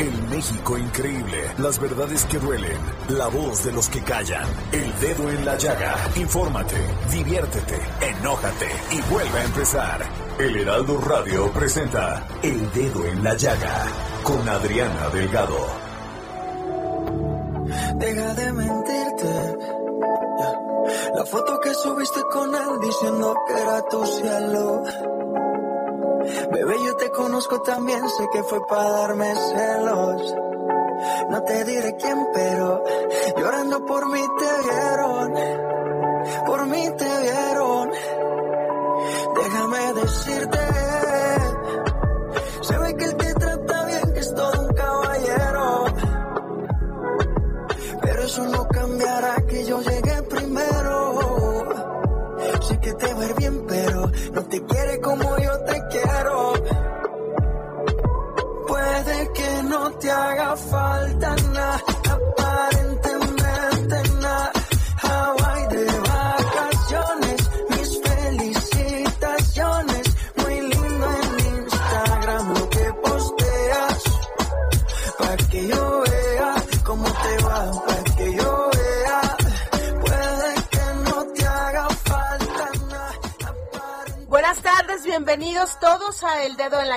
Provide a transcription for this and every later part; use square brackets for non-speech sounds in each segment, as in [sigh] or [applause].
El México increíble. Las verdades que duelen. La voz de los que callan. El dedo en la llaga. Infórmate, diviértete, enójate y vuelve a empezar. El Heraldo Radio presenta El Dedo en la Llaga con Adriana Delgado. Deja de mentirte. La foto que subiste con él diciendo que era tu cielo. Bebé, yo te conozco también, sé que fue para darme celos. No te diré quién, pero llorando por mí te vieron. Por mí te vieron.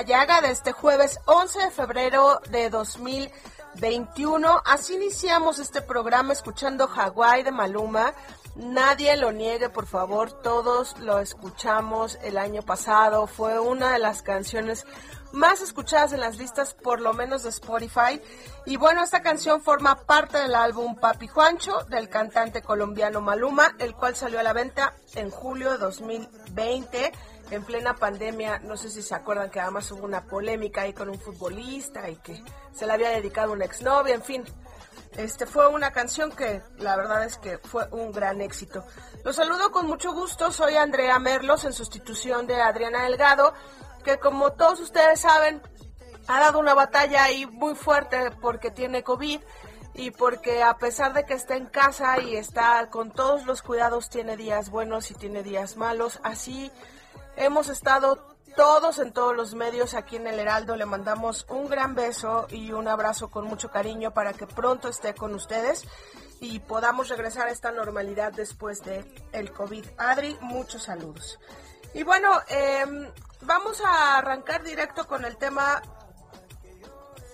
Llaga de este jueves 11 de febrero de 2021. Así iniciamos este programa escuchando Hawái de Maluma. Nadie lo niegue, por favor, todos lo escuchamos el año pasado. Fue una de las canciones más escuchadas en las listas, por lo menos de Spotify. Y bueno, esta canción forma parte del álbum Papi Juancho del cantante colombiano Maluma, el cual salió a la venta en julio de 2020 en plena pandemia, no sé si se acuerdan que además hubo una polémica ahí con un futbolista y que se le había dedicado una exnovia, en fin. Este fue una canción que la verdad es que fue un gran éxito. Los saludo con mucho gusto, soy Andrea Merlos en sustitución de Adriana Delgado, que como todos ustedes saben, ha dado una batalla ahí muy fuerte porque tiene COVID y porque a pesar de que está en casa y está con todos los cuidados, tiene días buenos y tiene días malos, así Hemos estado todos en todos los medios aquí en el Heraldo. Le mandamos un gran beso y un abrazo con mucho cariño para que pronto esté con ustedes y podamos regresar a esta normalidad después de el COVID. Adri, muchos saludos. Y bueno, eh, vamos a arrancar directo con el tema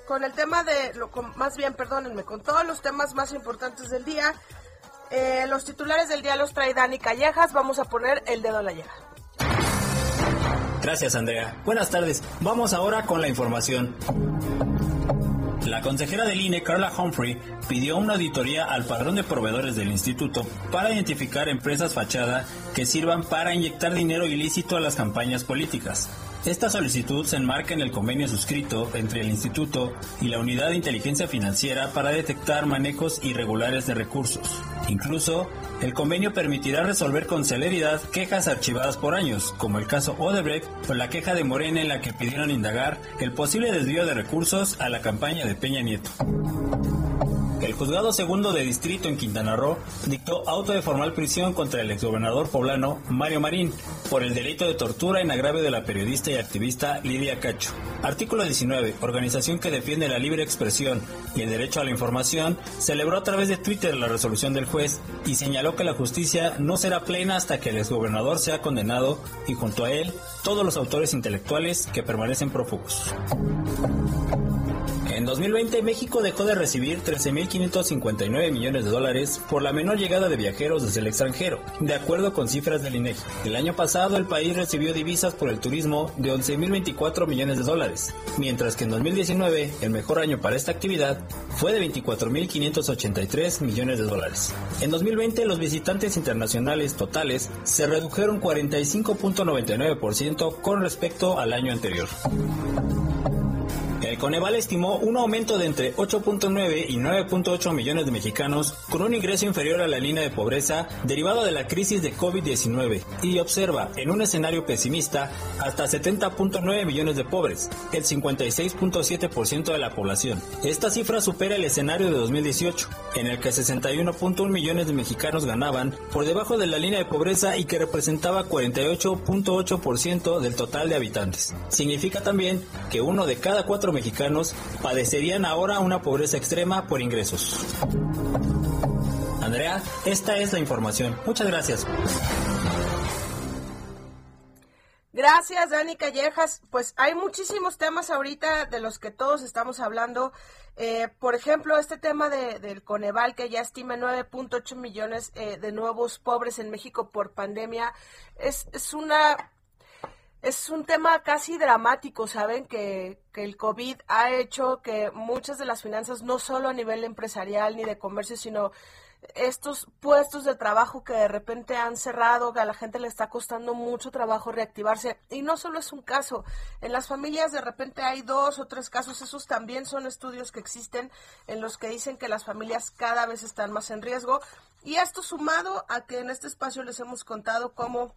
con el tema de, lo, con, más bien, perdónenme, con todos los temas más importantes del día. Eh, los titulares del día los trae Dani Callejas. Vamos a poner el dedo en la llaga. Gracias, Andrea. Buenas tardes. Vamos ahora con la información. La consejera del INE, Carla Humphrey, pidió una auditoría al padrón de proveedores del instituto para identificar empresas fachada que sirvan para inyectar dinero ilícito a las campañas políticas. Esta solicitud se enmarca en el convenio suscrito entre el Instituto y la Unidad de Inteligencia Financiera para detectar manejos irregulares de recursos. Incluso, el convenio permitirá resolver con celeridad quejas archivadas por años, como el caso Odebrecht o la queja de Morena en la que pidieron indagar el posible desvío de recursos a la campaña de Peña Nieto. El juzgado segundo de distrito en Quintana Roo dictó auto de formal prisión contra el exgobernador poblano Mario Marín por el delito de tortura en agravio de la periodista y activista Lidia Cacho. Artículo 19. Organización que defiende la libre expresión y el derecho a la información celebró a través de Twitter la resolución del juez y señaló que la justicia no será plena hasta que el exgobernador sea condenado y junto a él todos los autores intelectuales que permanecen prófugos. En 2020 México dejó de recibir 13.559 millones de dólares por la menor llegada de viajeros desde el extranjero, de acuerdo con cifras del INEGI. El año pasado el país recibió divisas por el turismo de 11.024 millones de dólares, mientras que en 2019 el mejor año para esta actividad fue de 24.583 millones de dólares. En 2020 los visitantes internacionales totales se redujeron 45.99% con respecto al año anterior. Coneval estimó un aumento de entre 8.9 y 9.8 millones de mexicanos con un ingreso inferior a la línea de pobreza derivado de la crisis de COVID-19 y observa en un escenario pesimista hasta 70.9 millones de pobres, el 56.7% de la población. Esta cifra supera el escenario de 2018, en el que 61.1 millones de mexicanos ganaban por debajo de la línea de pobreza y que representaba 48.8% del total de habitantes. Significa también que uno de cada cuatro mexicanos padecerían ahora una pobreza extrema por ingresos. Andrea, esta es la información. Muchas gracias. Gracias, Dani Callejas. Pues hay muchísimos temas ahorita de los que todos estamos hablando. Eh, por ejemplo, este tema de, del Coneval, que ya estima 9.8 millones eh, de nuevos pobres en México por pandemia, es, es una es un tema casi dramático, ¿saben? Que, que, el COVID ha hecho que muchas de las finanzas, no solo a nivel empresarial ni de comercio, sino estos puestos de trabajo que de repente han cerrado, que a la gente le está costando mucho trabajo reactivarse. Y no solo es un caso, en las familias de repente hay dos o tres casos, esos también son estudios que existen en los que dicen que las familias cada vez están más en riesgo. Y esto sumado a que en este espacio les hemos contado cómo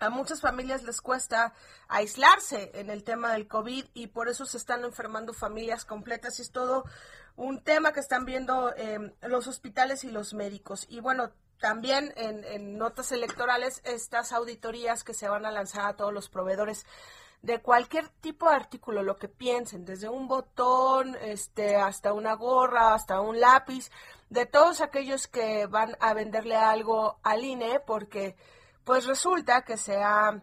a muchas familias les cuesta aislarse en el tema del COVID y por eso se están enfermando familias completas y es todo un tema que están viendo eh, los hospitales y los médicos. Y bueno, también en, en, notas electorales estas auditorías que se van a lanzar a todos los proveedores de cualquier tipo de artículo, lo que piensen, desde un botón, este, hasta una gorra, hasta un lápiz, de todos aquellos que van a venderle algo al INE, porque pues resulta que se ha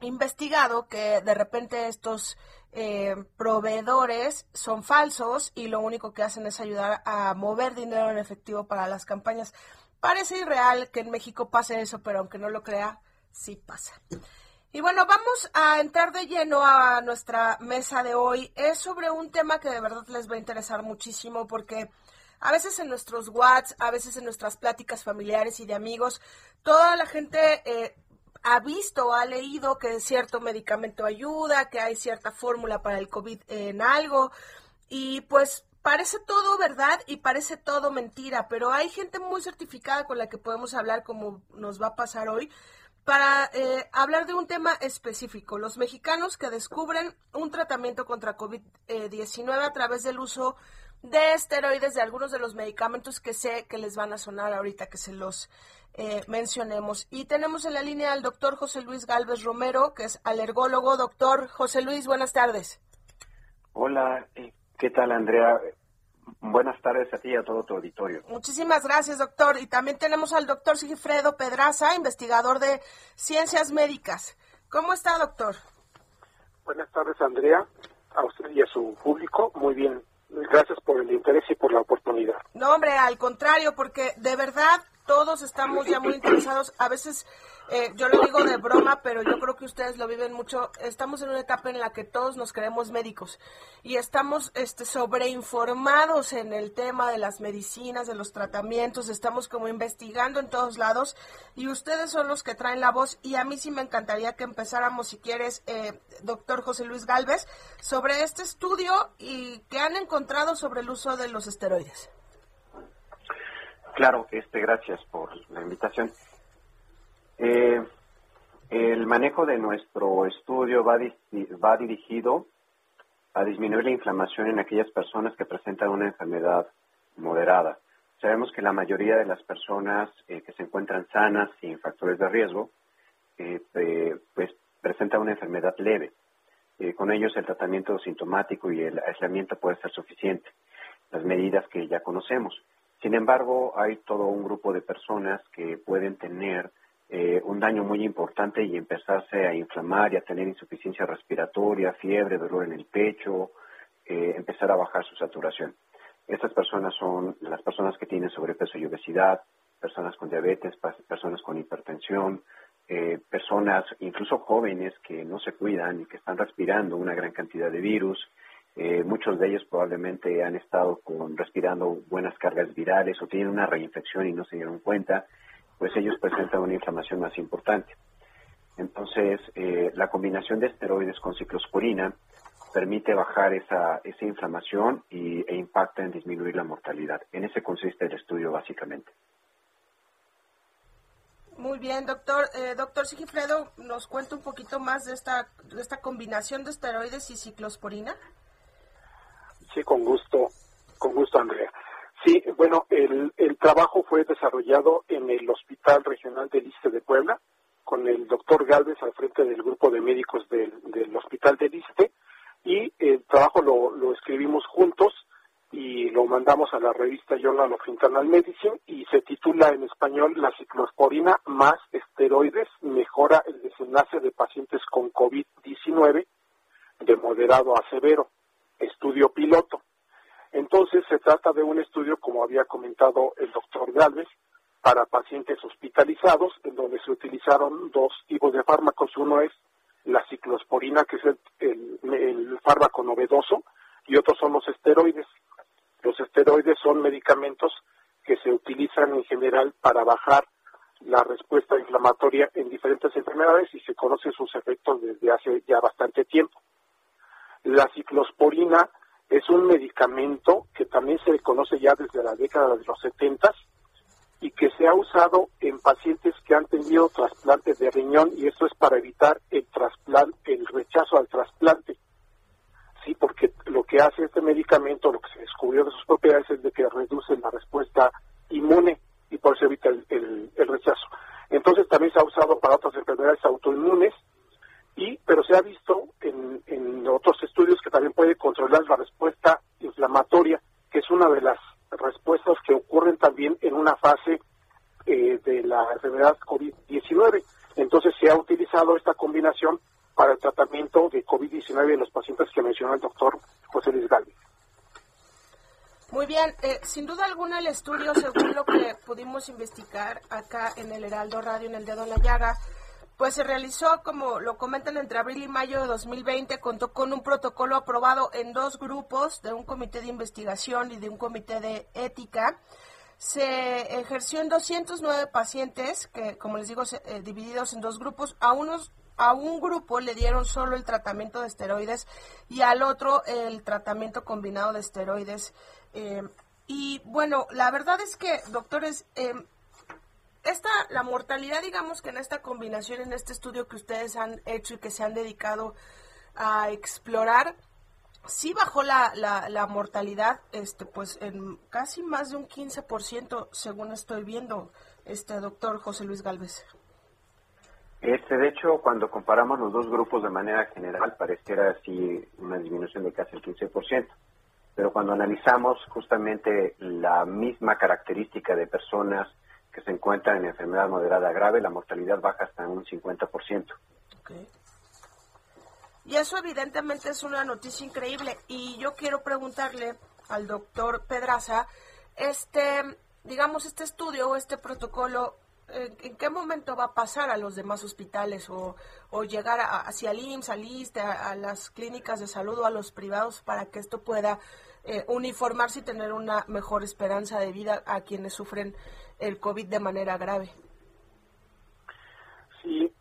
investigado que de repente estos eh, proveedores son falsos y lo único que hacen es ayudar a mover dinero en efectivo para las campañas. Parece irreal que en México pase eso, pero aunque no lo crea, sí pasa. Y bueno, vamos a entrar de lleno a nuestra mesa de hoy. Es sobre un tema que de verdad les va a interesar muchísimo porque a veces en nuestros WhatsApp, a veces en nuestras pláticas familiares y de amigos, toda la gente eh, ha visto o ha leído que cierto medicamento ayuda, que hay cierta fórmula para el COVID en algo, y pues parece todo verdad y parece todo mentira, pero hay gente muy certificada con la que podemos hablar como nos va a pasar hoy para eh, hablar de un tema específico. Los mexicanos que descubren un tratamiento contra COVID-19 a través del uso de esteroides de algunos de los medicamentos que sé que les van a sonar ahorita que se los eh, mencionemos. Y tenemos en la línea al doctor José Luis Galvez Romero, que es alergólogo. Doctor José Luis, buenas tardes. Hola, eh, ¿qué tal Andrea? Buenas tardes a ti y a todo tu auditorio. Muchísimas gracias, doctor. Y también tenemos al doctor Sigifredo Pedraza, investigador de ciencias médicas. ¿Cómo está, doctor? Buenas tardes, Andrea, a usted y a su público. Muy bien, Gracias por el interés y por la oportunidad. No, hombre, al contrario, porque de verdad todos estamos ya muy interesados. A veces, eh, yo lo digo de broma, pero yo creo que ustedes lo viven mucho. Estamos en una etapa en la que todos nos creemos médicos y estamos este, sobreinformados en el tema de las medicinas, de los tratamientos. Estamos como investigando en todos lados y ustedes son los que traen la voz. Y a mí sí me encantaría que empezáramos, si quieres, eh, doctor José Luis Galvez, sobre este estudio y que han encontrado sobre el uso de los esteroides. Claro, este, gracias por la invitación. Eh, el manejo de nuestro estudio va, dirigido a disminuir la inflamación en aquellas personas que presentan una enfermedad moderada. Sabemos que la mayoría de las personas eh, que se encuentran sanas sin factores de riesgo, eh, pues presentan una enfermedad leve. con ellos el tratamiento sintomático y el aislamiento puede ser suficiente. Las medidas que ya conocemos. Sin embargo, hay todo un grupo de personas que pueden tener eh, un daño muy importante y empezarse a inflamar y a tener insuficiencia respiratoria, fiebre, dolor en el pecho, eh, empezar a bajar su saturación. Estas personas son las personas que tienen sobrepeso y obesidad, personas con diabetes, personas con hipertensión, eh, personas, incluso jóvenes que no se cuidan y que están respirando una gran cantidad de virus. Eh, muchos de ellos probablemente han estado con, respirando buenas cargas virales o tienen una reinfección y no se dieron cuenta, pues ellos presentan una inflamación más importante. Entonces, eh, la combinación de esteroides con ciclosporina permite bajar esa, esa inflamación y, e impacta en disminuir la mortalidad. En ese consiste el estudio básicamente. Muy bien, doctor. Eh, doctor Sigifredo, ¿nos cuenta un poquito más de esta, de esta combinación de esteroides y ciclosporina? Sí, con gusto, con gusto, Andrea. Sí, bueno, el, el trabajo fue desarrollado en el Hospital Regional del Liste de Puebla, con el doctor Galvez al frente del grupo de médicos del, del Hospital del Liste, y el trabajo lo, lo escribimos juntos y lo mandamos a la revista Journal of Internal Medicine y se titula en español La ciclosporina más esteroides mejora el desenlace de pacientes con COVID-19 de moderado a severo, estudio piloto. Entonces se trata de un estudio, como había comentado el doctor Galvez, para pacientes hospitalizados, en donde se utilizaron dos tipos de fármacos. Uno es la ciclosporina, que es el, el fármaco novedoso, y otros son los esteroides. Los esteroides son medicamentos que se utilizan en general para bajar la respuesta inflamatoria en diferentes enfermedades y se conocen sus efectos desde hace ya bastante tiempo. La ciclosporina es un medicamento que también se conoce ya desde la década de los 70 y que se ha usado en pacientes que han tenido trasplantes de riñón y esto es para evitar el el rechazo al trasplante sí, porque lo que hace este medicamento, lo que se descubrió de sus propiedades es de que reduce la respuesta inmune y por eso evita el, rechazo. Entonces también se ha usado para otras enfermedades autoinmunes, y pero se ha visto en, en otros estudios que también puede controlar la respuesta inflamatoria, que es una de las respuestas que ocurren también en una fase eh, de la enfermedad COVID-19. Entonces se ha utilizado esta combinación para el tratamiento de COVID-19 de los pacientes que mencionó el doctor José Luis Galvez. Muy bien, eh, sin duda alguna el estudio, según lo que pudimos investigar acá en el Heraldo Radio, en el Dedo en la Llaga, pues se realizó, como lo comentan, entre abril y mayo de 2020, contó con un protocolo aprobado en dos grupos, de un comité de investigación y de un comité de ética. Se ejerció en 209 pacientes, que como les digo, eh, divididos en dos grupos, a unos a un grupo le dieron solo el tratamiento de esteroides y al otro el tratamiento combinado de esteroides. Eh, y bueno, la verdad es que, doctores, eh, esta, la mortalidad, digamos que en esta combinación, en este estudio que ustedes han hecho y que se han dedicado a explorar, sí bajó la, la, la mortalidad, este, pues en casi más de un 15%, según estoy viendo, este doctor José Luis Galvez. Este, de hecho, cuando comparamos los dos grupos de manera general, pareciera así una disminución de casi el 15%. Pero cuando analizamos justamente la misma característica de personas se encuentran en enfermedad moderada grave, la mortalidad baja hasta un 50%. Okay. Y eso evidentemente es una noticia increíble. Y yo quiero preguntarle al doctor Pedraza, este, digamos, este estudio o este protocolo, ¿en qué momento va a pasar a los demás hospitales o, llegar hacia el IMSS, al ISTE, a, las clínicas de salud o a los privados para que esto pueda eh, uniformarse y tener una mejor esperanza de vida a quienes sufren el COVID de manera grave? Sí,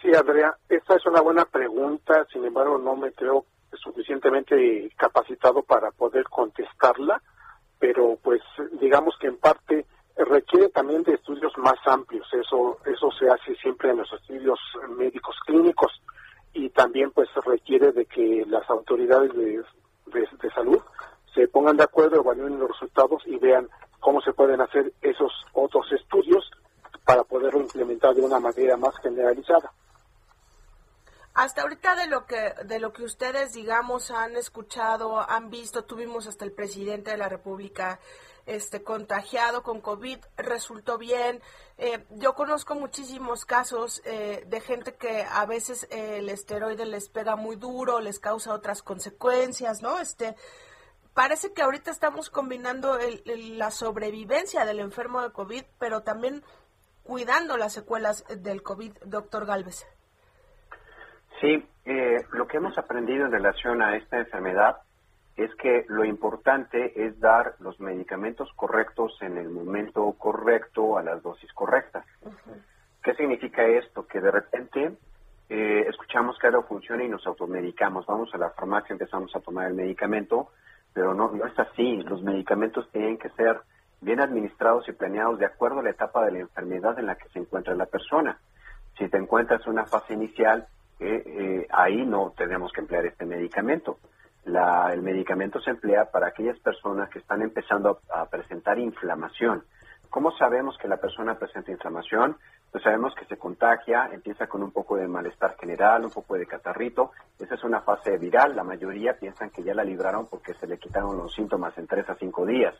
sí, Andrea, esta es una buena pregunta, sin embargo no me creo suficientemente capacitado para poder contestarla, pero pues digamos que en parte requiere también de estudios más amplios. Eso, eso se hace siempre en los estudios médicos clínicos y también pues requiere de que las autoridades de, de, salud se pongan de acuerdo, evalúen los resultados y vean cómo se pueden hacer esos otros estudios para poderlo implementar de una manera más Hasta ahorita de lo que de lo que ustedes digamos han escuchado, han visto, tuvimos hasta el presidente de la República este contagiado con COVID, resultó bien. Eh, yo conozco muchísimos casos eh, de gente que a veces el esteroide les pega muy duro, les causa otras consecuencias, ¿no? Este, parece que ahorita estamos combinando la sobrevivencia del enfermo de COVID, pero también cuidando las secuelas del COVID, doctor Galvez. Sí, eh, lo que hemos aprendido en relación a esta enfermedad es que lo importante es dar los medicamentos correctos en el momento correcto a las dosis correctas. ¿Qué significa esto? Que de repente eh, escuchamos que algo funciona y nos automedicamos. Vamos a la farmacia, empezamos a tomar el medicamento, pero no, no es así. Los medicamentos tienen que ser bien administrados y planeados de acuerdo a la etapa de la enfermedad en la que se encuentra la persona. Si te encuentras en una fase inicial, eh, eh, ahí no tenemos que emplear este medicamento el medicamento se emplea para aquellas personas que están empezando a, presentar inflamación. ¿Cómo sabemos que la persona presenta inflamación? Pues sabemos que se contagia, empieza con un poco de malestar general, un poco de catarrito. Esa es una fase viral. La mayoría piensan que ya la libraron porque se le quitaron los síntomas en tres a cinco días.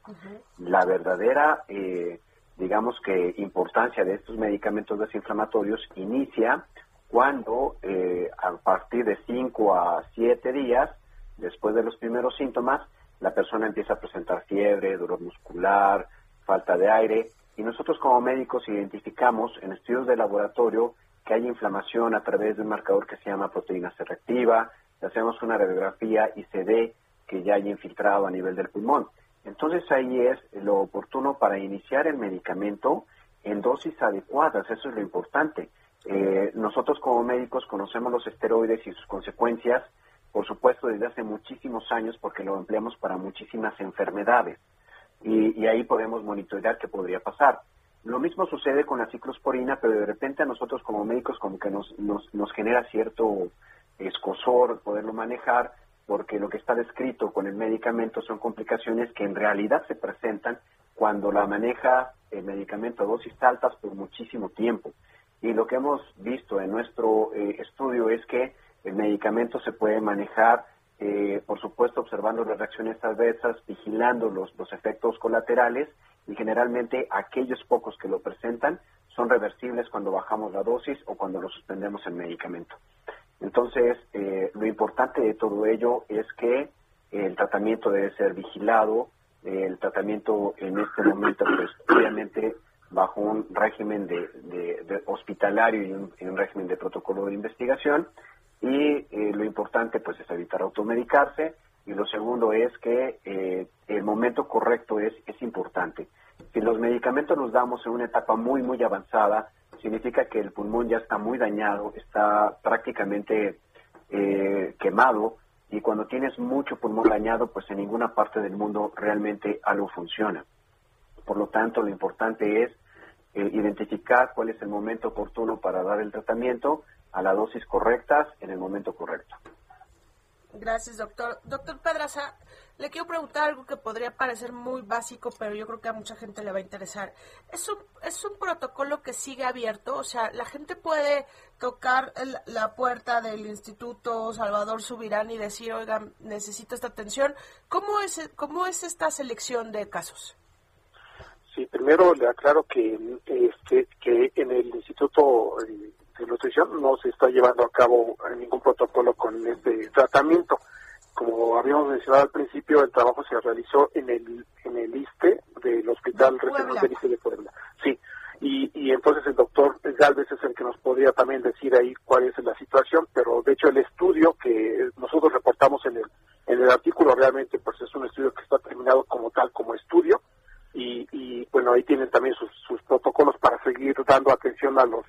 La verdadera, eh, digamos que, importancia de estos medicamentos desinflamatorios inicia cuando eh, a partir de cinco a siete días Después de los primeros síntomas, la persona empieza a presentar fiebre, dolor muscular, falta de aire, y nosotros como médicos identificamos en estudios de laboratorio que hay inflamación a través de un marcador que se llama proteína C reactiva, hacemos una radiografía y se ve que ya hay infiltrado a nivel del pulmón. Entonces ahí es lo oportuno para iniciar el medicamento en dosis adecuadas, eso es lo importante. Eh, nosotros como médicos conocemos los esteroides y sus consecuencias, por supuesto, desde hace muchísimos años porque lo empleamos para muchísimas enfermedades y, ahí podemos monitorear qué podría pasar. Lo mismo sucede con la ciclosporina, pero de repente a nosotros como médicos como que nos, nos, nos genera cierto escosor poderlo manejar porque lo que está descrito con el medicamento son complicaciones que en realidad se presentan cuando la maneja el medicamento a dosis altas por muchísimo tiempo. Y lo que hemos visto en nuestro eh, estudio es que el medicamento se puede manejar, eh, por supuesto, observando las reacciones adversas, vigilando los, los efectos colaterales y generalmente aquellos pocos que lo presentan son reversibles cuando bajamos la dosis o cuando lo suspendemos el medicamento. Entonces, eh, lo importante de todo ello es que el tratamiento debe ser vigilado, el tratamiento en este momento, pues obviamente bajo un régimen de, hospitalario y un, régimen de protocolo de investigación, y eh, lo importante pues es evitar automedicarse y lo segundo es que eh, el momento correcto es, es importante. Si los medicamentos los damos en una etapa muy, muy avanzada, significa que el pulmón ya está muy dañado, está prácticamente eh, quemado y cuando tienes mucho pulmón dañado, pues en ninguna parte del mundo realmente algo funciona. Por lo tanto, lo importante es identificar cuál es el momento oportuno para dar el tratamiento a la dosis correctas en el momento correcto. Gracias, doctor. Doctor Pedraza, le quiero preguntar algo que podría parecer muy básico, pero yo creo que a mucha gente le va a interesar. ¿Es un, es un protocolo que sigue abierto? O sea, ¿la gente puede tocar la puerta del Instituto Salvador Subirán y decir, oiga, necesito esta atención? ¿Cómo es, cómo es esta selección de casos? Sí, primero le aclaro que, este, que en el Instituto de nutrición no se está llevando a cabo ningún protocolo con este tratamiento. Como habíamos mencionado al principio, el trabajo se realizó en el en el ISTE del Hospital Regional del ISTE de Puebla. Sí, y, y entonces el doctor Galvez es el que nos podría también decir ahí cuál es la situación, pero de hecho el estudio que nosotros reportamos en el, en el artículo realmente pues es un estudio que está terminado como tal, como estudio, y, y bueno, ahí tienen también sus, sus protocolos para seguir dando atención a los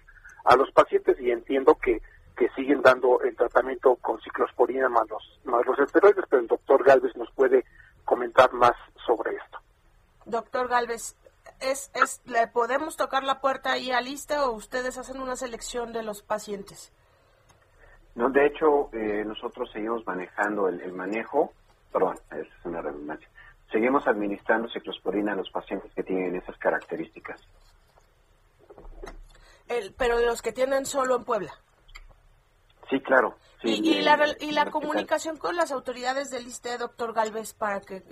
a los pacientes y entiendo que, que siguen dando el tratamiento con ciclosporina más los, más los esteroides, pero el doctor Galvez nos puede comentar más sobre esto. Doctor Galvez, ¿es, es, ¿le podemos tocar la puerta ahí a lista o ustedes hacen una selección de los pacientes? No, de hecho, eh, nosotros seguimos manejando el, el manejo, perdón, es una redundancia, seguimos administrando ciclosporina a los pacientes que tienen esas características. El, pero de los que tienen solo en Puebla. Sí, claro. y, la, y la comunicación con las autoridades del ISTE, doctor Galvez, para que,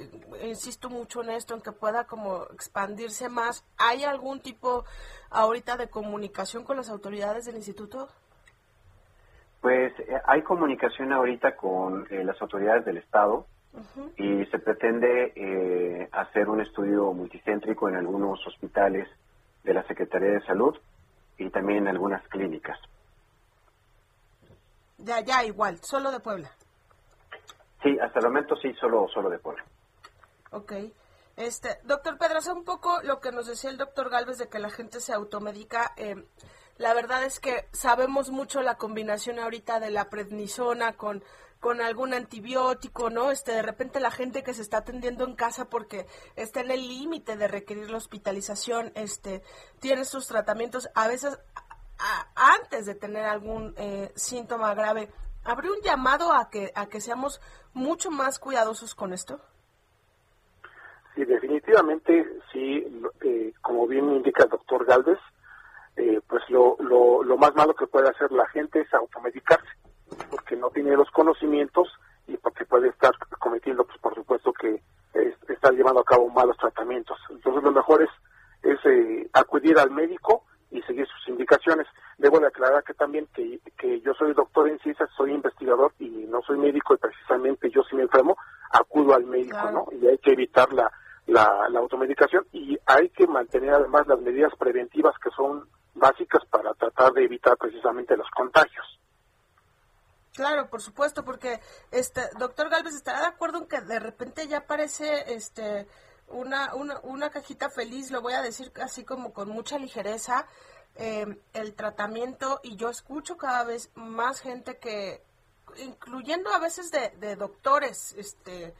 insisto mucho en esto, en que pueda como expandirse más, ¿hay algún tipo ahorita de comunicación con las autoridades del instituto? Pues eh, hay comunicación ahorita con eh, las autoridades del Estado y se pretende eh, hacer un estudio multicéntrico en algunos hospitales de la Secretaría de Salud y también en algunas clínicas. Ya, ya, igual, solo de Puebla. Sí, hasta el momento sí, solo, solo de Puebla. Ok. Este, doctor Pedraza, un poco lo que nos decía el doctor Galvez de que la gente se automedica. Eh, la verdad es que sabemos mucho la combinación ahorita de la prednisona con, con algún antibiótico, ¿no? Este, de repente la gente que se está atendiendo en casa porque está en el límite de requerir la hospitalización, este, tiene sus tratamientos. A veces antes de tener algún eh, síntoma grave, ¿habría un llamado a que, a que seamos mucho más cuidadosos con esto? Sí, definitivamente, sí, eh, como bien indica el doctor Galvez, eh, pues lo, lo, lo, más malo que puede hacer la gente es automedicarse, porque no tiene los conocimientos y porque puede estar cometiendo, pues por supuesto que está llevando a cabo malos tratamientos. Entonces lo mejor es, es acudir al médico y seguir sus indicaciones. Debo de aclarar que también que, que yo soy doctor en ciencias, soy investigador y no soy médico y precisamente yo si me enfermo acudo al médico, ¿no? Y hay que evitar la, la, automedicación y hay que mantener además las medidas preventivas que son básicas para tratar de evitar precisamente los contagios. Claro, por supuesto, este doctor Galvez estará de acuerdo en que de repente ya parece este una, una, cajita feliz, lo voy a decir así como con mucha ligereza, eh, el tratamiento y yo escucho cada vez más gente que, incluyendo a veces de, doctores, este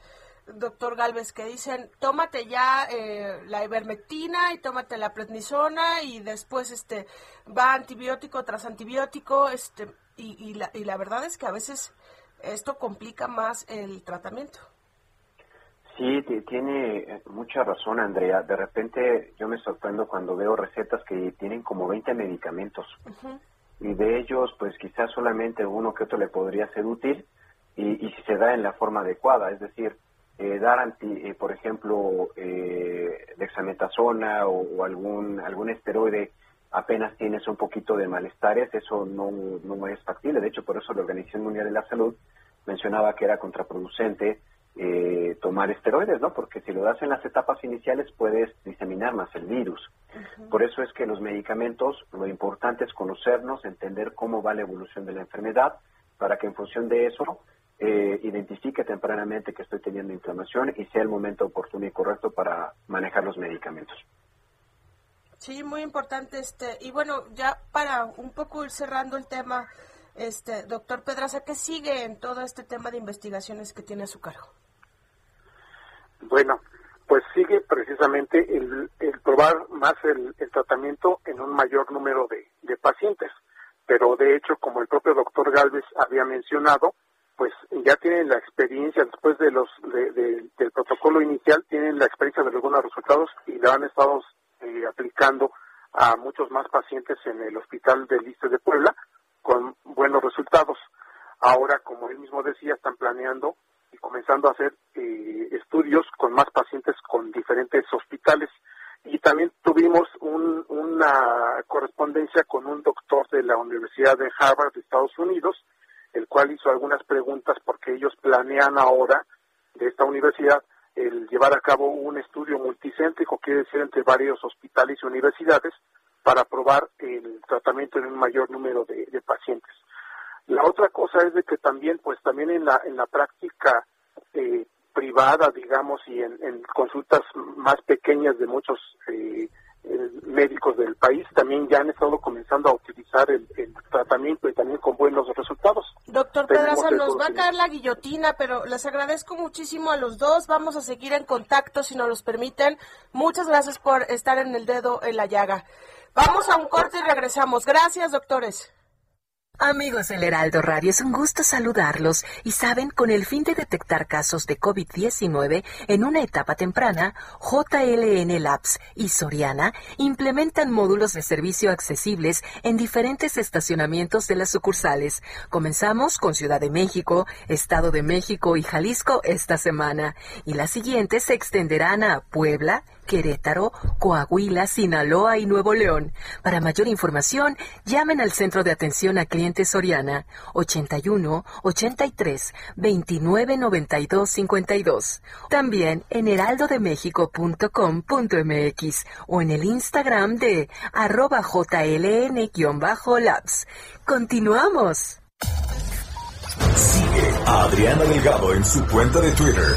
doctor Galvez, que dicen, tómate ya eh, la ivermectina y tómate la prednisona y después este va antibiótico tras antibiótico, este y, la, y la verdad es que a veces esto complica más el tratamiento. Sí, tiene eh, mucha razón, Andrea. De repente yo me sorprendo cuando veo recetas que tienen como 20 medicamentos. Y de ellos, pues quizás solamente uno que otro le podría ser útil y, si se da en la forma adecuada. Es decir, eh, dar, anti, eh, por ejemplo, eh, dexametasona o, algún, algún esteroide apenas tienes un poquito de malestares, eso no, no es factible. De hecho, por eso la Organización Mundial de la Salud mencionaba que era contraproducente eh, tomar esteroides, ¿no? Porque si lo das en las etapas iniciales puedes diseminar más el virus. Por eso es que los medicamentos, lo importante es conocernos, entender cómo va la evolución de la enfermedad, para que en función de eso eh, identifique tempranamente que estoy teniendo inflamación y sea el momento oportuno y correcto para manejar los medicamentos. Sí, muy importante este y bueno ya para un poco ir cerrando el tema, este doctor Pedraza, ¿qué sigue en todo este tema de investigaciones que tiene a su cargo? Bueno, pues sigue precisamente el, probar más el, tratamiento en un mayor número de, pacientes. Pero de hecho, como el propio doctor Galvez había mencionado, pues ya tienen la experiencia después de los del protocolo inicial, tienen la experiencia de algunos resultados y la han estado eh, aplicando a muchos más pacientes en el hospital del Liste de Puebla con buenos resultados. Ahora, como él mismo decía, están planeando y comenzando a hacer eh, estudios con más pacientes con diferentes hospitales. Y también tuvimos una correspondencia con un doctor de la Universidad de Harvard de Estados Unidos, el cual hizo algunas preguntas porque ellos planean ahora de esta universidad el llevar a cabo un estudio multicéntrico, quiere decir entre varios hospitales y universidades, para probar el tratamiento en un mayor número de pacientes. La otra cosa es de que también, pues también en la, en la práctica eh, privada, digamos, y en, consultas más pequeñas de muchos eh, eh, médicos del país, también ya han estado comenzando a utilizar el, tratamiento y también con buenos resultados. Doctor Pedraza, nos va a caer la guillotina, pero les agradezco muchísimo a los dos. Vamos a seguir en contacto si nos los permiten. Muchas gracias por estar en el dedo en la llaga. Vamos a un corte y regresamos. Gracias, doctores. Amigos del Heraldo Radio, es un gusto saludarlos y saben, con el fin de detectar casos de COVID-19 en una etapa temprana, JLN Labs y Soriana implementan módulos de servicio accesibles en diferentes estacionamientos de las sucursales. Comenzamos con Ciudad de México, Estado de México y Jalisco esta semana y las siguientes se extenderán a Puebla, Querétaro, Coahuila, Sinaloa y Nuevo León. Para mayor información, llamen al Centro de Atención a Clientes Soriana 81 83 29 92 52. También en heraldodemexico.com.mx o en el Instagram de arroba jln-labs. Continuamos. Sigue a Adriana Delgado en su cuenta de Twitter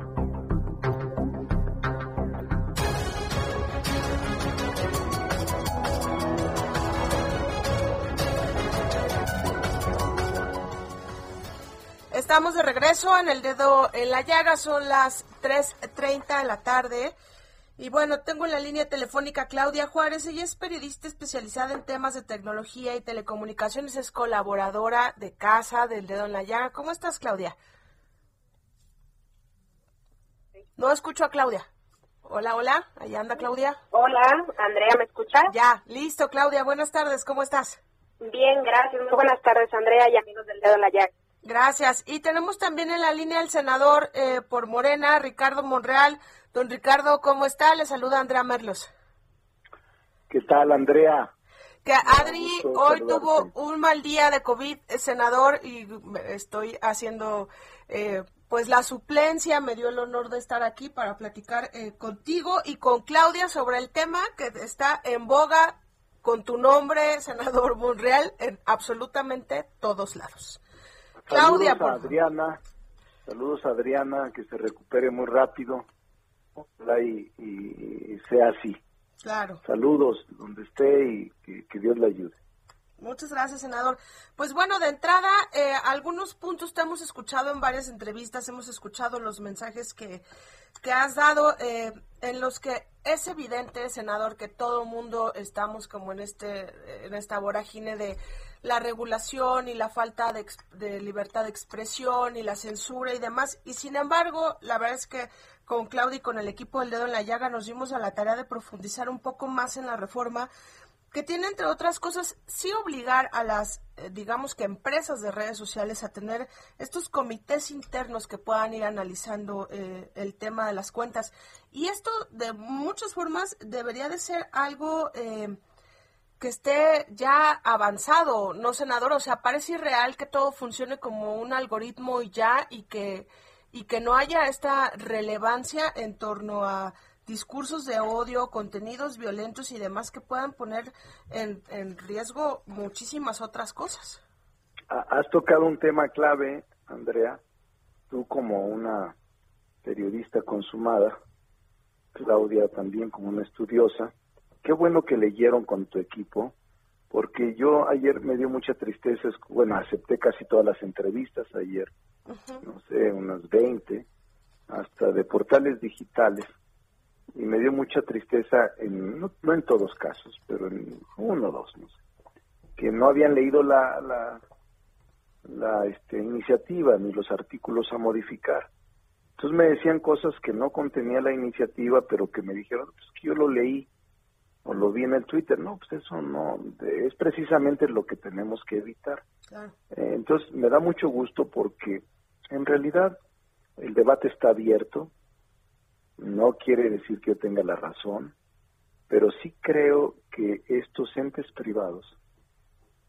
Estamos de regreso en el dedo en la llaga, son las 3.30 de la tarde. Y bueno, tengo en la línea telefónica Claudia Juárez, ella es periodista especializada en temas de tecnología y telecomunicaciones, es colaboradora de casa del dedo en la llaga. ¿Cómo estás, Claudia? No escucho a Claudia. Hola, hola, ahí anda Claudia. Hola, Andrea, ¿me escuchas? Ya, listo, Claudia, buenas tardes, ¿cómo estás? Bien, gracias, muy buenas tardes, Andrea y amigos del dedo en la llaga. Gracias. Y tenemos también en la línea el senador eh, por Morena, Ricardo Monreal. Don Ricardo, ¿cómo está? Le saluda Andrea Merlos. ¿Qué tal, Andrea? Que Adri hoy tuvo un mal día de COVID, eh, senador, y estoy haciendo eh, pues la suplencia. Me dio el honor de estar aquí para platicar contigo y con Claudia sobre el tema que está en boga con tu nombre, senador Monreal, en absolutamente todos lados. Claudia, saludos a Adriana, saludos a Adriana, que se recupere muy rápido y, y, sea así. Claro. Saludos donde esté y que, Dios le ayude. Muchas gracias, senador. Pues bueno, de entrada, eh, algunos puntos te hemos escuchado en varias entrevistas, hemos escuchado los mensajes que, que has dado, eh, en los que es evidente, senador, que todo mundo estamos como en este, en esta vorágine de la regulación y la falta de, libertad de expresión y la censura y demás. Y sin embargo, la verdad es que con Claudia y con el equipo del dedo en la llaga nos dimos a la tarea de profundizar un poco más en la reforma que tiene, entre otras cosas, sí obligar a las, eh, digamos que empresas de redes sociales a tener estos comités internos que puedan ir analizando eh, el tema de las cuentas. Y esto, de muchas formas, debería de ser algo... Eh, que esté ya avanzado, no senador, o sea, parece irreal que todo funcione como un algoritmo y ya y que y que no haya esta relevancia en torno a discursos de odio, contenidos violentos y demás que puedan poner en, en riesgo muchísimas otras cosas. Has tocado un tema clave, Andrea, tú como una periodista consumada, Claudia también como una estudiosa, qué bueno que leyeron con tu equipo, porque yo ayer me dio mucha tristeza, bueno, acepté casi todas las entrevistas ayer, no sé, unas 20, hasta de portales digitales, y me dio mucha tristeza, en, no, en todos casos, pero en uno o dos, no sé, que no habían leído la, la, la este, iniciativa ni los artículos a modificar. Entonces me decían cosas que no contenía la iniciativa, pero que me dijeron, pues que yo lo leí o lo vi en el Twitter. No, pues eso no, es precisamente lo que tenemos que evitar. Eh, entonces, me da mucho gusto porque en realidad el debate está abierto, no quiere decir que yo tenga la razón, pero sí creo que estos entes privados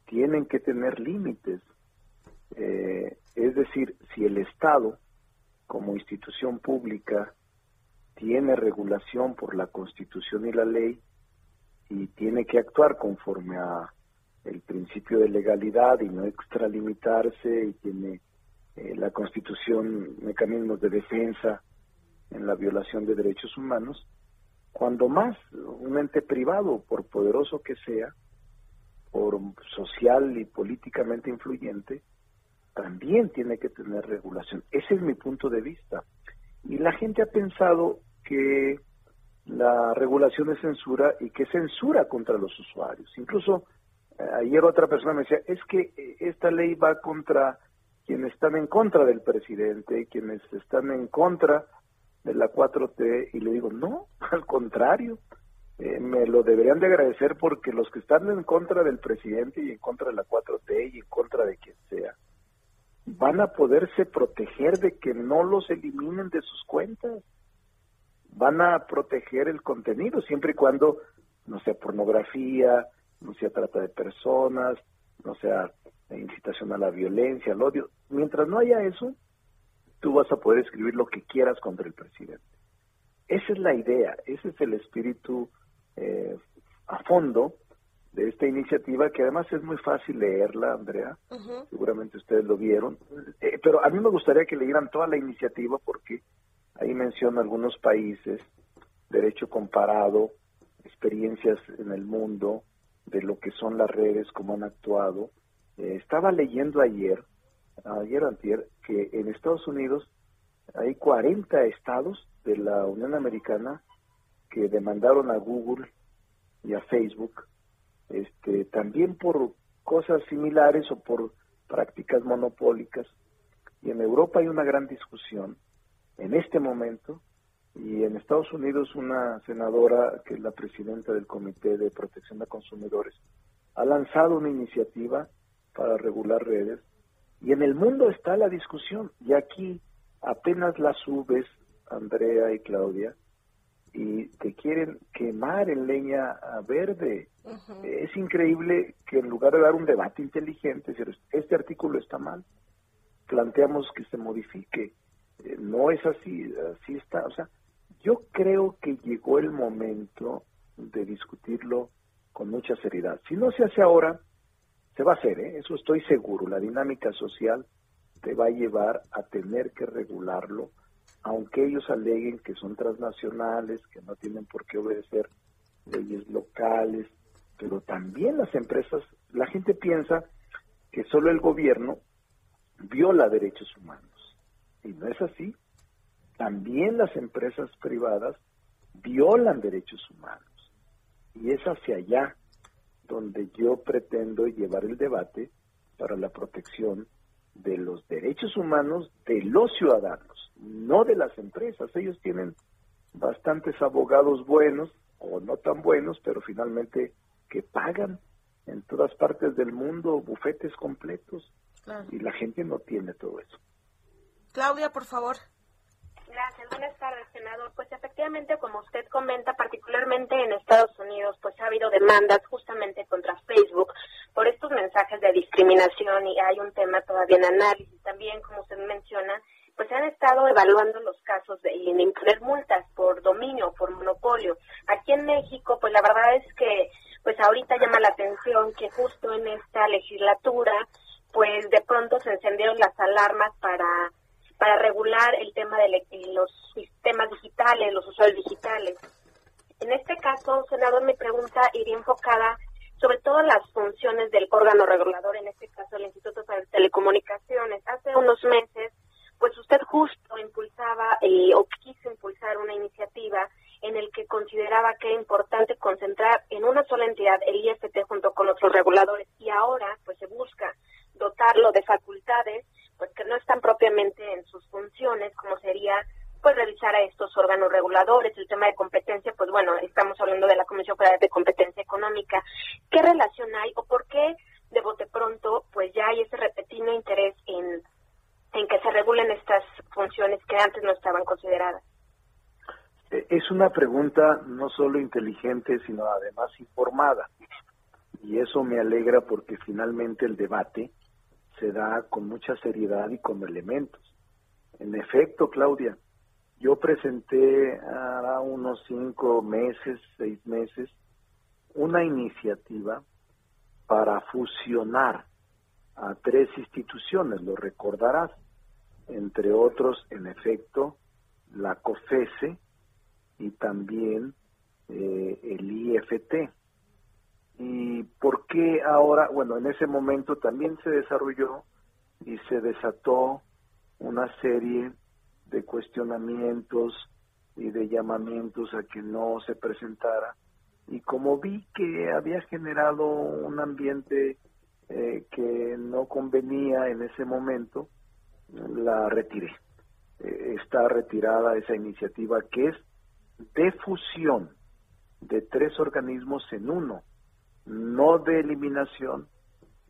tienen que tener límites. Eh, Es decir, si el Estado, como institución pública, tiene regulación por la Constitución y la ley y tiene que actuar conforme a el principio de legalidad y no extralimitarse y tiene eh, la Constitución mecanismos de defensa en la violación de derechos humanos, cuando más un ente privado, por poderoso que sea, por social y políticamente influyente, también tiene que tener regulación. Ese es mi punto de vista. Y la gente ha pensado que la regulación es censura y que censura contra los usuarios. Incluso eh, ayer otra persona me decía, es que eh, esta ley va contra quienes están en contra del presidente, quienes están en contra de la 4T, y le digo, no, [laughs] al contrario, eh, me lo deberían de agradecer porque los que están en contra del presidente y en contra de la 4T y en contra de quien sea, van a poderse proteger de que no los eliminen de sus cuentas. Van a proteger el contenido siempre y cuando no sea pornografía, no sea trata de personas, no sea incitación a la violencia, al odio. Mientras no haya eso, tú vas a poder escribir lo que quieras contra el presidente. Esa es la idea, ese es el espíritu eh, a fondo de esta iniciativa, que además es muy fácil leerla, Andrea, seguramente ustedes lo vieron, eh, pero a mí me gustaría que leyeran toda la iniciativa porque ahí menciona algunos países, derecho comparado, experiencias en el mundo, de lo que son las redes, cómo han actuado. Eh, estaba leyendo ayer, ayer antier, que en Estados Unidos hay 40 estados de la Unión Americana que demandaron a Google y a Facebook, este, también por cosas similares o por prácticas monopólicas. Y en Europa hay una gran discusión en este momento y en Estados Unidos una senadora, que es la presidenta del Comité de Protección de Consumidores, ha lanzado una iniciativa para regular redes. Y en el mundo está la discusión. Y aquí apenas la subes, Andrea y Claudia, y te quieren quemar en leña verde. Es increíble que en lugar de dar un debate inteligente, este artículo está mal, planteamos que se modifique. Eh, no es así, así está. O sea, yo creo que llegó el momento de discutirlo con mucha seriedad. Si no se hace ahora, se va a hacer, ¿eh? eso estoy seguro. La dinámica social te va a llevar a tener que regularlo, aunque ellos aleguen que son transnacionales, que no tienen por qué obedecer leyes locales, pero también las empresas, la gente piensa que solo el gobierno viola derechos humanos. Y no es así también las empresas privadas violan derechos humanos. Y es hacia allá donde yo pretendo llevar el debate para la protección de los derechos humanos de los ciudadanos, no de las empresas. Ellos tienen bastantes abogados buenos o no tan buenos, pero finalmente que pagan en todas partes del mundo bufetes completos y la gente no tiene todo eso. Claudia, por favor. Gracias. Buenas tardes, senador. Pues efectivamente, como usted comenta, particularmente en Estados Unidos, pues ha habido demandas justamente contra Facebook por estos mensajes de discriminación y hay un tema todavía en análisis. También, como usted menciona, pues se han estado evaluando los casos de, imponer multas por dominio, por monopolio. Aquí en México, pues la verdad es que, pues ahorita llama la atención que justo en esta legislatura, pues de pronto se encendieron las alarmas para para regular el tema de los sistemas digitales, los usuarios digitales. En este caso, senador, mi pregunta iría enfocada sobre todo las funciones del órgano regulador, en este caso el Instituto de Telecomunicaciones. Hace unos meses, pues usted justo impulsaba eh, o quiso impulsar una iniciativa en el que consideraba que era importante concentrar en una sola entidad el IFT junto con otros reguladores y ahora pues se busca dotarlo de facultades pues que no están propiamente en sus funciones, como sería pues revisar a estos órganos reguladores, el tema de competencia, pues bueno, estamos hablando de la Comisión Federal de Competencia Económica. ¿Qué relación hay o por qué de bote pronto pues ya hay ese repetido interés en, en que se regulen estas funciones que antes no estaban consideradas? E, es una pregunta no solo inteligente, sino además informada. Y eso me alegra porque finalmente el debate se da con mucha seriedad y con elementos. En efecto, Claudia, yo presenté a unos cinco meses, seis meses, una iniciativa para fusionar a tres instituciones, lo recordarás, entre otros, en efecto, la COFESE y también eh, el IFT. ¿Y por qué ahora? Bueno, en ese momento también se desarrolló y se desató una serie de cuestionamientos y de llamamientos a que no se presentara. Y como vi que había generado un ambiente eh, que no convenía en ese momento, la retiré. Eh, está retirada esa iniciativa que es de fusión de tres organismos en uno, no de eliminación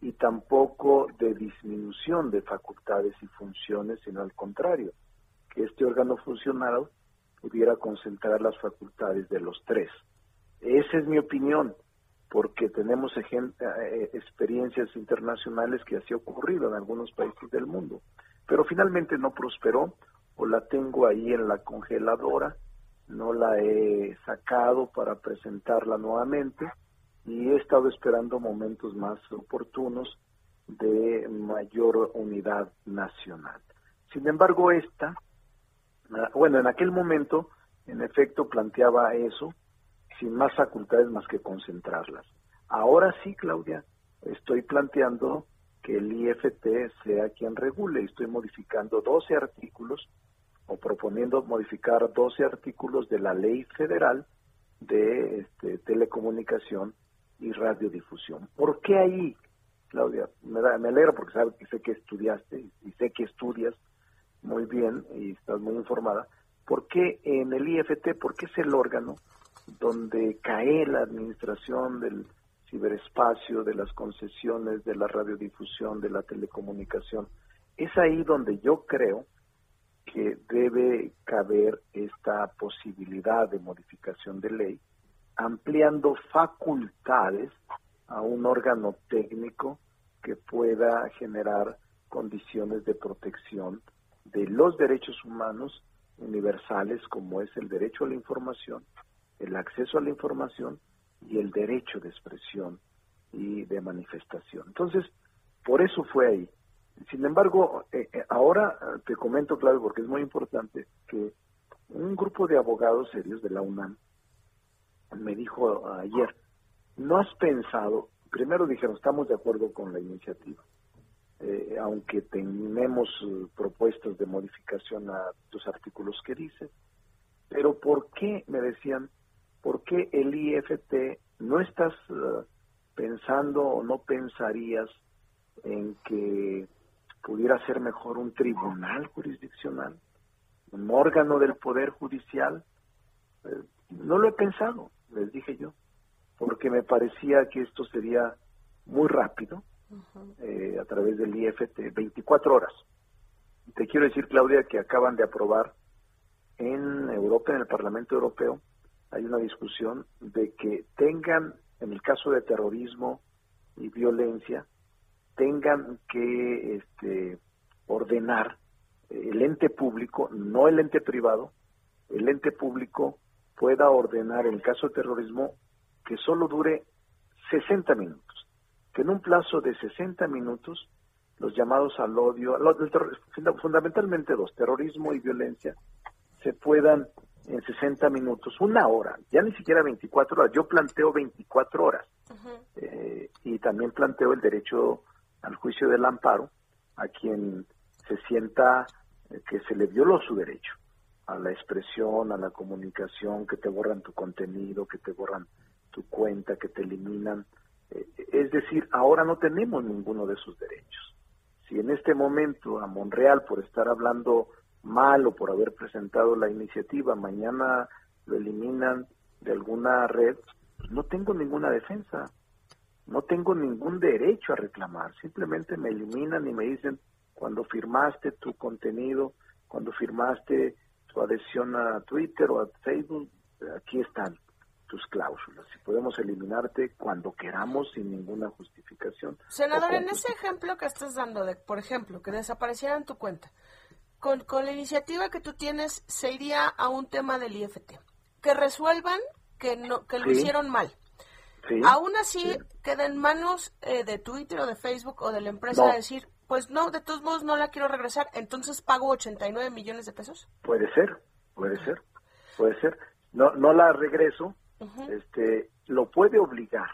y tampoco de disminución de facultades y funciones, sino al contrario, que este órgano funcional pudiera concentrar las facultades de los tres. Esa es mi opinión, porque tenemos eh, experiencias internacionales que así ha ocurrido en algunos países del mundo. Pero finalmente no prosperó, o la tengo ahí en la congeladora, no la he sacado para presentarla nuevamente y he estado esperando momentos más oportunos de mayor unidad nacional. Sin embargo, esta, ah, bueno, en aquel momento, en efecto, planteaba eso, sin más facultades más que concentrarlas. Ahora sí, Claudia, estoy planteando que el IFT sea quien regule. Estoy modificando 12 artículos proponiendo modificar 12 artículos de la ley federal de este, telecomunicación y radiodifusión. ¿Por qué ahí, Claudia? Me, me alegro porque sabe sé que estudiaste y sé que estudias muy bien y estás muy informada. ¿Por qué en el IFT? Porque es el órgano donde cae la administración del ciberespacio, de las concesiones, de la radiodifusión, de la telecomunicación. Es ahí donde yo creo que debe caber esta posibilidad de modificación de ley, ampliando facultades a un órgano técnico que pueda generar condiciones de protección de los derechos humanos universales como es el derecho a la información, el acceso a la información y el derecho de expresión y de manifestación. Entonces, por eso fue ahí. Sin embargo, eh, eh, ahora eh, te comento, claro, porque es muy importante, que un grupo de abogados serios de la UNAM me dijo ayer, ¿no has pensado? Primero dijeron, estamos de acuerdo con la iniciativa, aunque tenemos propuestas de modificación a los artículos que dice, pero ¿por qué, me decían, por qué el IFT no estás pensando o no pensarías en que pudiera ser mejor un tribunal jurisdiccional, un órgano del Poder Judicial. Eh, no lo he pensado, les dije yo, porque me parecía que esto sería muy rápido eh, a través del IFT, 24 horas. Te quiero decir, Claudia, que acaban de aprobar en Europa, en el Parlamento Europeo, hay una discusión de que tengan, en el caso de terrorismo y violencia, tengan que este, ordenar el ente público, no el ente privado, el ente público pueda ordenar en caso de terrorismo que solo dure 60 minutos, que en un plazo de 60 minutos los llamados al odio, fundamentalmente dos, terrorismo y violencia, se puedan en 60 minutos, una hora, ya ni siquiera 24 horas, yo planteo 24 horas. Eh, y también planteo el derecho al juicio del amparo a quien se sienta eh, que se le violó su derecho a la expresión, a la comunicación, que te borran tu contenido, que te borran tu cuenta, que te eliminan. Eh, es decir, ahora no tenemos ninguno de esos derechos. Si en este momento a Monreal, por estar hablando mal o por haber presentado la iniciativa, mañana lo eliminan de alguna red, no tengo ninguna defensa no tengo ningún derecho a reclamar, simplemente me eliminan y me dicen cuando firmaste tu contenido, cuando firmaste tu adhesión a Twitter o a Facebook, aquí están tus cláusulas, si podemos eliminarte cuando queramos sin ninguna justificación. Senador, en ese ejemplo que estás dando, de, por ejemplo, que desapareciera en tu cuenta, con, con la iniciativa que tú tienes, se iría a un tema del IFT. Que resuelvan que, no, que lo hicieron mal. Aún así, queda en manos eh, de Twitter o de Facebook o de la empresa decir, pues no, de todos modos no la quiero regresar, entonces pago 89 millones de pesos. Puede ser, puede ser, puede ser. No, no la regreso, este, lo puede obligar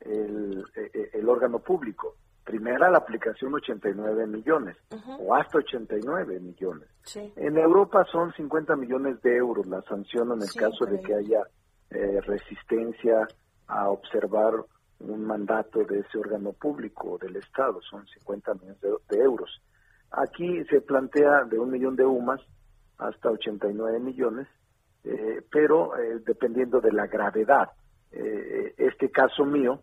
el, e, e, el, órgano público. Primera la aplicación 89 millones o hasta 89 millones. En Europa son 50 millones de euros la sanción en el caso de que haya eh, resistencia a observar un mandato de ese órgano público del Estado, son 50 millones de, euros. Aquí se plantea de un millón de UMAS hasta 89 millones, eh, pero eh, dependiendo de la gravedad. Eh, este caso mío,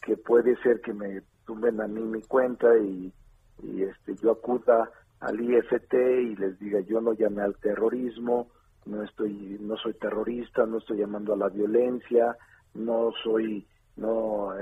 que puede ser que me tumben a mí mi cuenta y, y este, yo acuda al IFT y les diga yo no llamé al terrorismo, no estoy, no soy terrorista, no estoy llamando a la violencia, no soy, no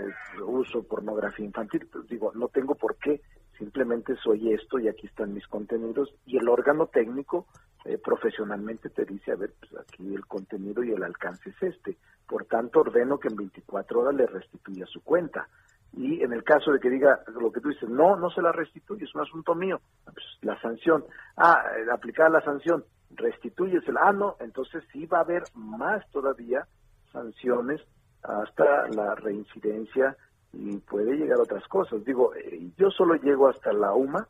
uso pornografía infantil, pues digo, no tengo por qué, simplemente soy esto y aquí están mis contenidos. Y el órgano técnico eh, profesionalmente te dice, a ver, pues aquí el contenido y el alcance es este, por tanto ordeno que en 24 horas le restituya su cuenta. Y en el caso de que diga lo que tú dices, no, no se la restituye, es un asunto mío, pues la sanción, ah, eh, aplicar la sanción, restitúyesela, ah, no, entonces sí va a haber más todavía sanciones hasta la reincidencia y puede llegar a otras cosas. Digo, eh, yo solo llego hasta la UMA,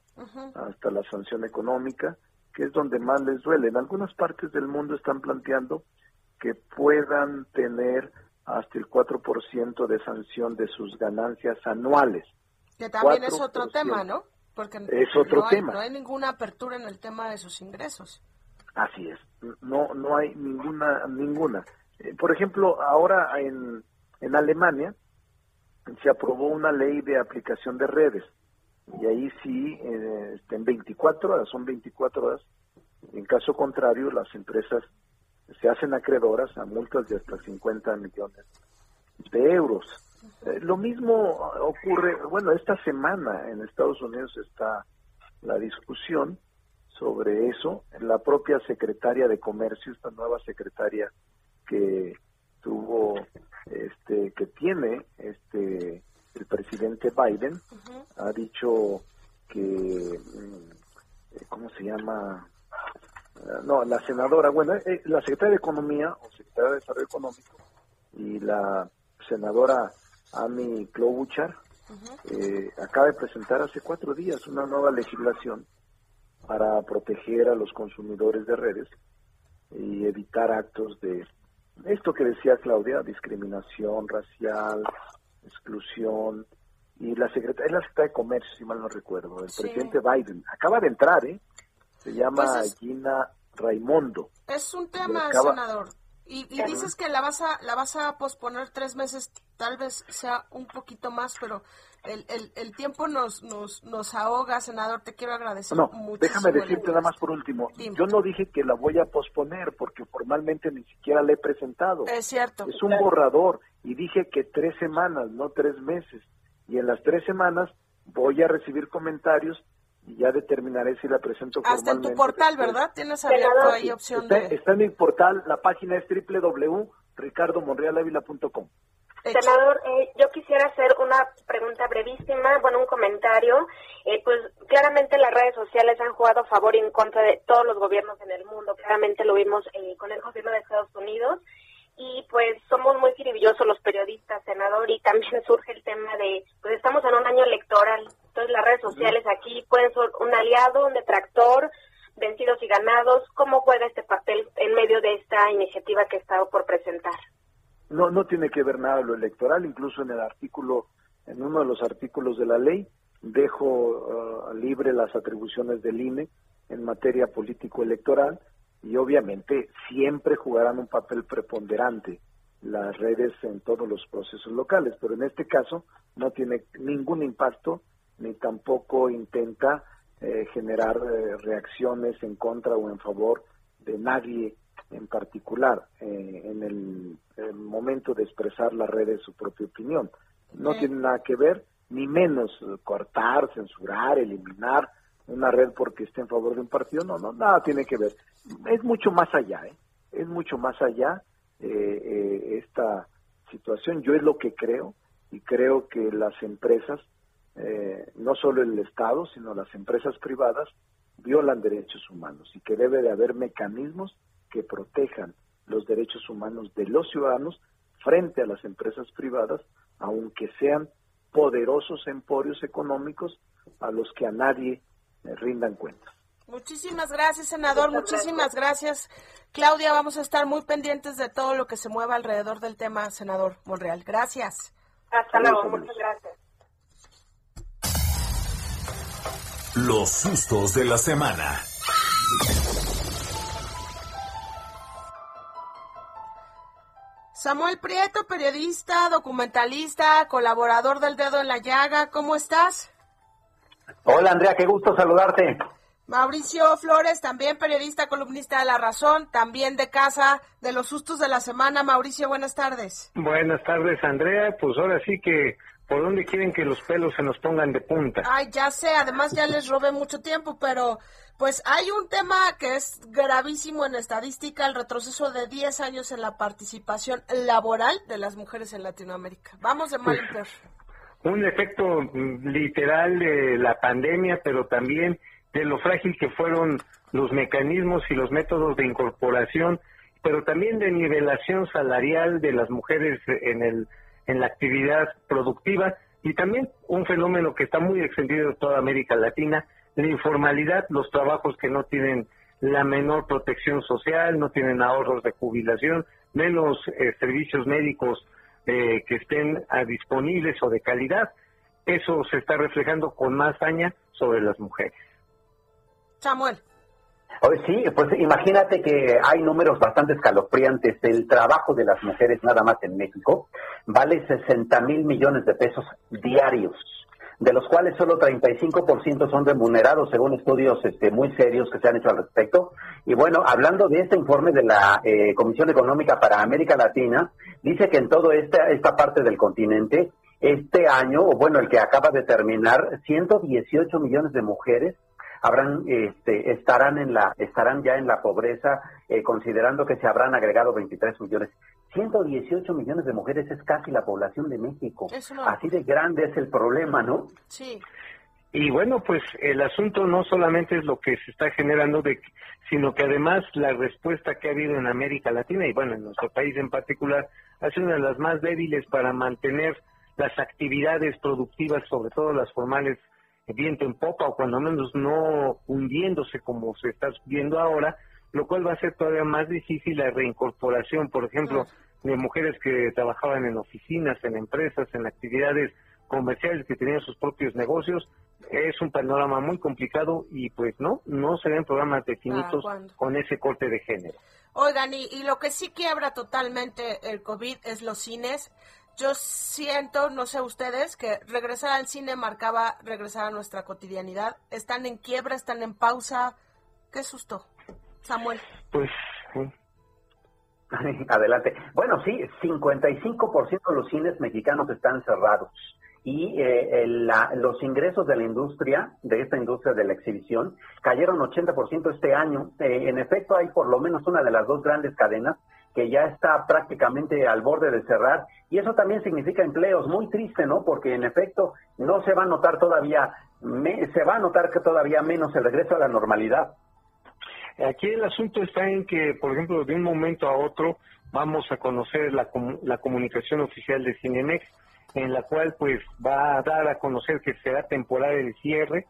hasta la sanción económica, que es donde más les duele. En algunas partes del mundo están planteando que puedan tener hasta el 4% de sanción de sus ganancias anuales. Que también es otro tema, ¿no? Porque es otro no tema. no hay ninguna apertura en el tema de sus ingresos. Así es. No, no hay ninguna, ninguna. Eh, por ejemplo, ahora en, en Alemania se aprobó una ley de aplicación de redes y ahí sí, eh, este, en 24 horas, son 24 horas, en caso contrario, las empresas se hacen acreedoras a multas de hasta 50 millones de euros. Eh, lo mismo ocurre, bueno, esta semana en Estados Unidos está la discusión sobre eso. La propia secretaria de Comercio, esta nueva secretaria que tuvo, este, que tiene este el presidente Biden, ha dicho que, mm, ¿cómo se llama? Ah, no, la senadora, bueno, eh, la secretaria de Economía o secretaria de Desarrollo Económico y la senadora Amy Klobuchar eh, acaba de presentar hace cuatro días una nueva legislación para proteger a los consumidores de redes y evitar actos de esto que decía Claudia, discriminación racial, exclusión, y la secretaria, es la secretaria de Comercio, si mal no recuerdo, el presidente Biden, acaba de entrar, ¿eh? Se llama pues Gina Raimondo. Es un tema, senador. Y, dices que la vas a la vas a posponer tres meses, tal vez sea un poquito más, pero el, el, el tiempo nos, nos nos ahoga, senador. Te quiero agradecer no, Déjame decirte nada más por último. Yo no dije que la voy a posponer porque formalmente ni siquiera la he presentado. Es cierto. Es un borrador y dije que tres semanas, no tres meses. Y en las tres semanas voy a recibir comentarios y ya determinaré si la presento Hasta en tu portal, ¿verdad? Tienes abierto ahí opción está, de... Está en mi portal, la página es www.ricardomonrealavila.com. Senador, eh, yo quisiera hacer una pregunta brevísima, bueno, un comentario. Eh, pues claramente las redes sociales han jugado a favor y en contra de todos los gobiernos en el mundo. Claramente lo vimos eh, con el gobierno de Estados Unidos y pues somos muy ciribillosos los periodistas, senador, y también [laughs] surge el tema de, pues estamos en un año electoral, entonces las redes sociales aquí pueden ser un aliado, un detractor, vencidos y ganados, ¿cómo juega este papel en medio de esta iniciativa que he estado por presentar? No, no tiene que ver nada lo electoral, incluso en el artículo, en uno de los artículos de la ley, dejo uh, libre las atribuciones del INE en materia político-electoral y obviamente siempre jugarán un papel preponderante las redes en todos los procesos locales, pero en este caso no tiene ningún impacto ni tampoco intenta eh, generar eh, reacciones en contra o en favor de nadie en particular eh, en el, momento de expresar la red de su propia opinión. No tiene nada que ver, ni menos cortar, censurar, eliminar una red porque esté en favor de un partido, no, no, nada tiene que ver. Es mucho más allá, ¿eh? es mucho más allá eh, eh, esta situación. Yo es lo que creo y creo que las empresas, eh, no solo el Estado, sino las empresas privadas, violan derechos humanos y que debe de haber mecanismos que protejan los derechos humanos de los ciudadanos frente a las empresas privadas, aunque sean poderosos emporios económicos a los que a nadie rindan cuentas. Muchísimas gracias, senador. Muchísimas gracias. Claudia, vamos a estar muy pendientes de todo lo que se mueva alrededor del tema, senador Monreal. Gracias. Hasta luego, muchas gracias. Los sustos de la semana. Samuel Prieto, periodista, documentalista, colaborador del Dedo en la Llaga, ¿cómo estás? Hola Andrea, qué gusto saludarte. Mauricio Flores, también periodista, columnista de La Razón, también de casa de los sustos de la semana. Mauricio, buenas tardes. Buenas tardes, Andrea. Pues ahora sí que, ¿por dónde quieren que los pelos se nos pongan de punta? Ay, ya sé, además ya les robé mucho tiempo, pero pues hay un tema que es gravísimo en estadística, el retroceso de 10 años en la participación laboral de las mujeres en Latinoamérica. Vamos de mal en peor. Un efecto mm, literal de la pandemia, pero también de lo frágil que fueron los mecanismos y los métodos de incorporación, pero también de nivelación salarial de las mujeres en, el, en la actividad productiva y también un fenómeno que está muy extendido en toda América Latina, la informalidad, los trabajos que no tienen la menor protección social, no tienen ahorros de jubilación, menos eh, servicios médicos eh, que estén a disponibles o de calidad. Eso se está reflejando con más daña sobre las mujeres. Samuel. Sí, pues imagínate que hay números bastante escalofriantes. El trabajo de las mujeres nada más en México vale 60 mil millones de pesos diarios, de los cuales solo 35% son remunerados según estudios este, muy serios que se han hecho al respecto. Y bueno, hablando de este informe de la eh, Comisión Económica para América Latina, dice que en toda esta, esta parte del continente, este año, o bueno, el que acaba de terminar, 118 millones de mujeres habrán este, estarán en la estarán ya en la pobreza eh, considerando que se habrán agregado 23 millones. 118 millones de mujeres es casi la población de México. Así de grande es el problema no sí. Y bueno, pues el asunto no solamente es lo que se está generando, de, sino que además la respuesta que ha habido en América Latina y bueno, en nuestro país en particular, ha sido una de las más débiles para mantener las actividades productivas, sobre todo las formales, viento en popa o cuando menos no hundiéndose como se está viendo ahora, lo cual va a ser todavía más difícil la reincorporación, por ejemplo, de mujeres que trabajaban en oficinas, en empresas, en actividades comerciales que tenían sus propios negocios. Es un panorama muy complicado y pues no, no se ven programas definidos con ese corte de género. Oigan, y, y lo que sí quiebra totalmente el COVID es los cines yo siento, no sé ustedes, que regresar al cine marcaba regresar a nuestra cotidianidad. Están en quiebra, están en pausa. Qué susto, Samuel. Pues [laughs] Adelante. Bueno, sí, 55% de los cines mexicanos están cerrados y eh, los ingresos de la industria, de esta industria de la exhibición, cayeron 80% este año. Eh, en efecto, hay por lo menos una de las dos grandes cadenas que ya está prácticamente al borde de cerrar y eso también significa empleos, muy triste, ¿no? Porque en efecto no se va a notar todavía, se va a notar que todavía menos el regreso a la normalidad. Aquí el asunto está en que, por ejemplo, de un momento a otro vamos a conocer la, la comunicación oficial de Cinemex, en la cual pues va a dar a conocer que será temporal el cierre.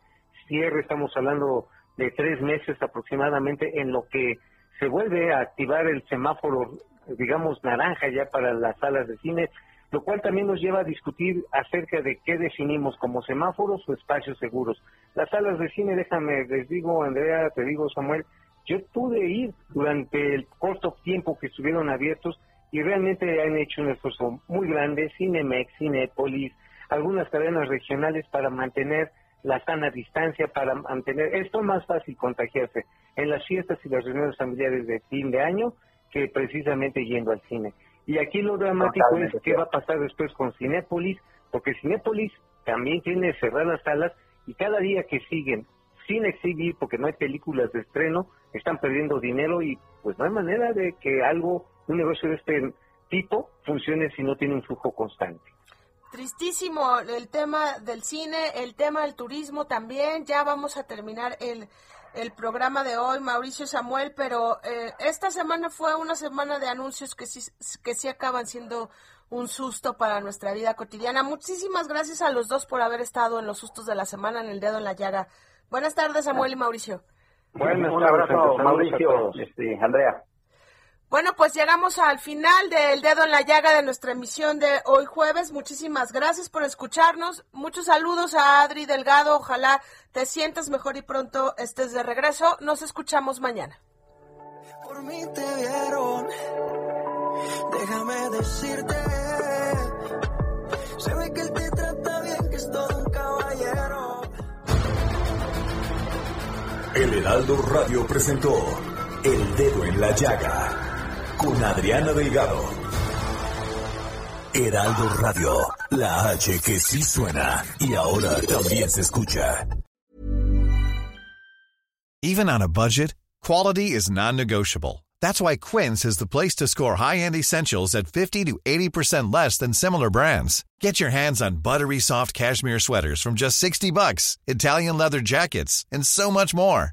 Cierre, estamos hablando de tres meses aproximadamente, en lo que se vuelve a activar el semáforo, digamos, naranja ya para las salas de cine, lo cual también nos lleva a discutir acerca de qué definimos como semáforos o espacios seguros. Las salas de cine, déjame, les digo, Andrea, te digo, Samuel, yo pude ir durante el corto tiempo que estuvieron abiertos y realmente han hecho un esfuerzo muy grande, Cinemex, Cinepolis, algunas cadenas regionales para mantener la sana distancia para mantener, esto más fácil contagiarse en las fiestas y las reuniones familiares de fin de año que precisamente yendo al cine. Y aquí lo dramático es qué va a pasar después con Cinépolis, porque Cinépolis también tiene cerradas salas y cada día que siguen sin exhibir porque no hay películas de estreno, están perdiendo dinero y pues no hay manera de que algo, un negocio de este tipo funcione si no tiene un flujo constante. Tristísimo el tema del cine, el tema del turismo también. Ya vamos a terminar el, el programa de hoy, Mauricio Samuel, pero eh, esta semana fue una semana de anuncios que sí, que sí acaban siendo un susto para nuestra vida cotidiana. Muchísimas gracias a los dos por haber estado en los sustos de la semana en el dedo en la llaga. Buenas tardes, Samuel y Mauricio. Bueno, un abrazo, Mauricio, este, Andrea. Bueno, pues llegamos al final del dedo en la llaga de nuestra emisión de hoy jueves. Muchísimas gracias por escucharnos. Muchos saludos a Adri Delgado. Ojalá te sientas mejor y pronto estés de regreso. Nos escuchamos mañana. Por mí te vieron. Déjame decirte. Se ve que él te trata bien, que es todo un caballero. El Heraldo Radio presentó El Dedo en la Llaga con Adriana Delgado. Heraldo Radio, la H que sí suena y ahora también se escucha. Even on a budget, quality is non-negotiable. That's why Quince is the place to score high-end essentials at 50 to 80% less than similar brands. Get your hands on buttery soft cashmere sweaters from just 60 bucks, Italian leather jackets, and so much more.